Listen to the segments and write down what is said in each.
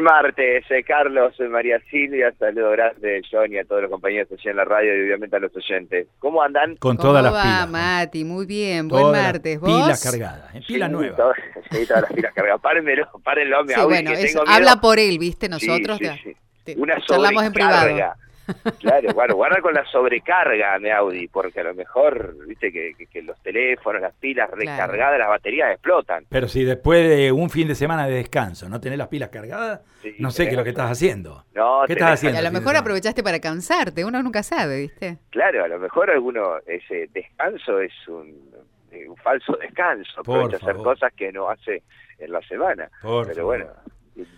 buen martes, eh, Carlos, eh, María Silvia, saludo grande, Johnny, a todos los compañeros allá en la radio y obviamente a los oyentes. ¿Cómo andan? Con ¿Cómo todas las va, pilas. Mati? Muy bien, buen martes. ¿Vos? Pilas cargadas, ¿eh? pila Sí, nueva. todo- sí, todas las pilas cargadas. Párenmelo, párenlo, me Sí, bueno, que tengo miedo. habla por él, ¿viste? Sí, Nosotros sí, te- te- Una charlamos en privado. Claro, bueno, guarda con la sobrecarga de Audi, porque a lo mejor, viste, que, que- que los teléfonos, las pilas recargadas, las baterías explotan. Pero si después de un fin de semana de descanso no tenés las pilas cargadas, Sí, no sé qué es lo que estás haciendo. No, ¿Qué estás haciendo? Y a lo mejor aprovechaste para cansarte, uno nunca sabe, ¿viste? Claro, a lo mejor alguno, ese descanso es un, eh, un falso descanso, aprovecha hacer cosas que no hace en la semana. Por Pero favor. bueno,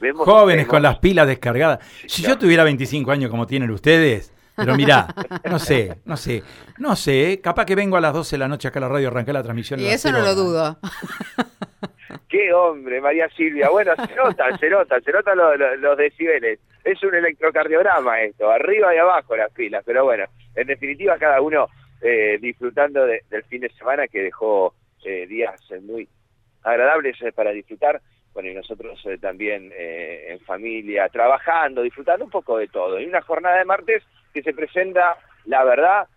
vemos... Jóvenes con las pilas descargadas. Si claro. yo tuviera 25 años como tienen ustedes, pero mirá, no sé, no sé, no sé, capaz que vengo a las 12 de la noche acá a la radio arrancar la transmisión. Y eso no lo dudo. ¡Qué hombre, María Silvia! Bueno, se nota, se nota, se notan los, los- los decibeles. Es un electrocardiograma esto, arriba y abajo las pilas, pero bueno, en definitiva cada uno eh, disfrutando de- del fin de semana que dejó eh, días eh, muy agradables eh, para disfrutar. Bueno, y nosotros eh, también eh, en familia, trabajando, disfrutando un poco de todo. Y una jornada de martes que se presenta, la verdad,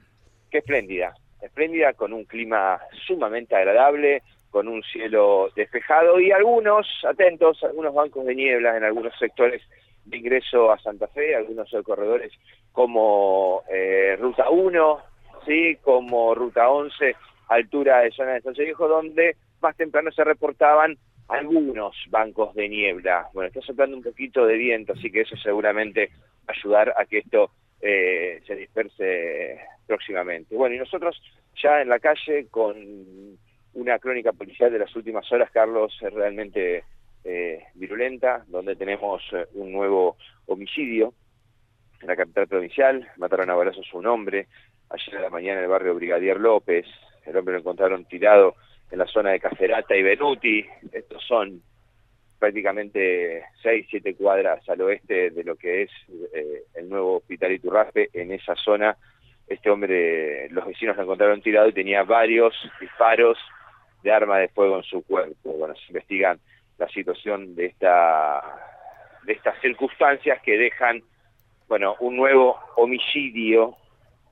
que espléndida. Espléndida con un clima sumamente agradable, con un cielo despejado y algunos, atentos, algunos bancos de niebla en algunos sectores de ingreso a Santa Fe, algunos corredores como eh, Ruta 1, sí, como Ruta 11, altura de zona de San Viejo, donde más temprano se reportaban algunos bancos de niebla. Bueno, está soplando un poquito de viento, así que eso seguramente va a ayudar a que esto eh, se disperse próximamente. Bueno, y nosotros ya en la calle con una crónica policial de las últimas horas, Carlos, realmente eh, virulenta, donde tenemos eh, un nuevo homicidio en la capital provincial. Mataron a balazos un hombre ayer a la mañana en el barrio Brigadier López. El hombre lo encontraron tirado en la zona de Caferata y Benuti. Son prácticamente seis, siete cuadras al oeste de lo que es eh, el nuevo hospital Iturraspe. En esa zona, este hombre, los vecinos lo encontraron tirado y tenía varios disparos de arma de fuego en su cuerpo. Bueno, se investigan la situación de esta de estas circunstancias que dejan bueno un nuevo homicidio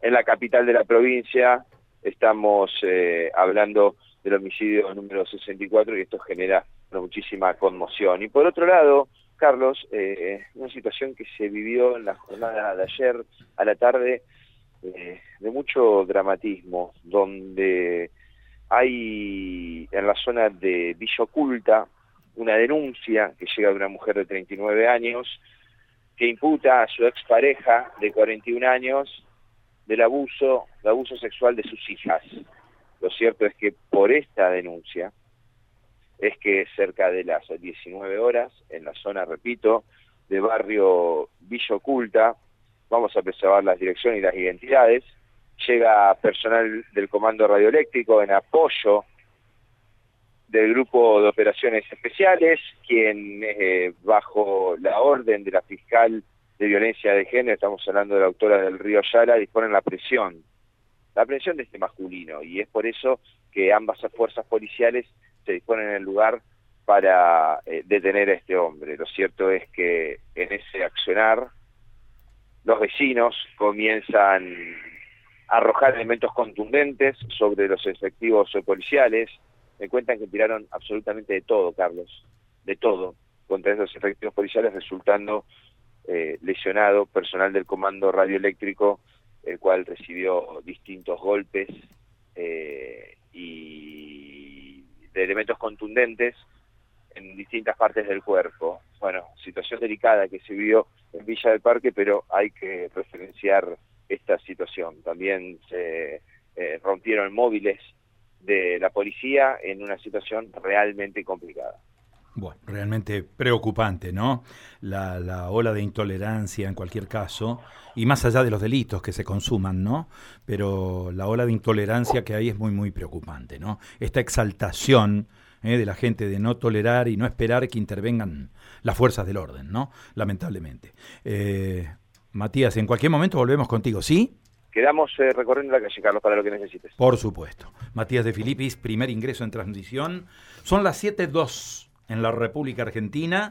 en la capital de la provincia estamos eh, hablando del homicidio número 64 y esto genera muchísima conmoción y por otro lado Carlos eh, una situación que se vivió en la jornada de ayer a la tarde eh, de mucho dramatismo donde hay en la zona de Villa Oculta una denuncia que llega de una mujer de 39 años que imputa a su expareja de 41 años del abuso, del abuso sexual de sus hijas. Lo cierto es que por esta denuncia es que cerca de las 19 horas, en la zona, repito, de barrio Villa Oculta, vamos a preservar las direcciones y las identidades, llega personal del Comando Radioeléctrico en apoyo del Grupo de Operaciones Especiales, quien eh, bajo la orden de la fiscal de violencia de género, estamos hablando de la autora del Río Ayala, disponen la presión, la presión de este masculino, y es por eso que ambas fuerzas policiales se disponen en el lugar para eh, detener a este hombre. Lo cierto es que en ese accionar los vecinos comienzan a arrojar elementos contundentes sobre los efectivos policiales. Me cuentan que tiraron absolutamente de todo, Carlos, de todo, contra esos efectivos policiales, resultando eh, lesionado personal del comando radioeléctrico, el cual recibió distintos golpes eh, y de elementos contundentes en distintas partes del cuerpo. Bueno, situación delicada que se vio en Villa del Parque, pero hay que referenciar esta situación. También se eh, rompieron móviles de la policía en una situación realmente complicada. Bueno, realmente preocupante, ¿no? La, la, ola de intolerancia en cualquier caso, y más allá de los delitos que se consuman, ¿no? Pero la ola de intolerancia que hay es muy, muy preocupante, ¿no? Esta exaltación ¿eh? de la gente de no tolerar y no esperar que intervengan las fuerzas del orden, ¿no? Lamentablemente. Eh, Matías, en cualquier momento volvemos contigo, ¿sí? Quedamos eh, recorriendo la calle, Carlos, para lo que necesites. Por supuesto. Matías de Filipis, primer ingreso en transmisión. Son las 7.2 en la República Argentina.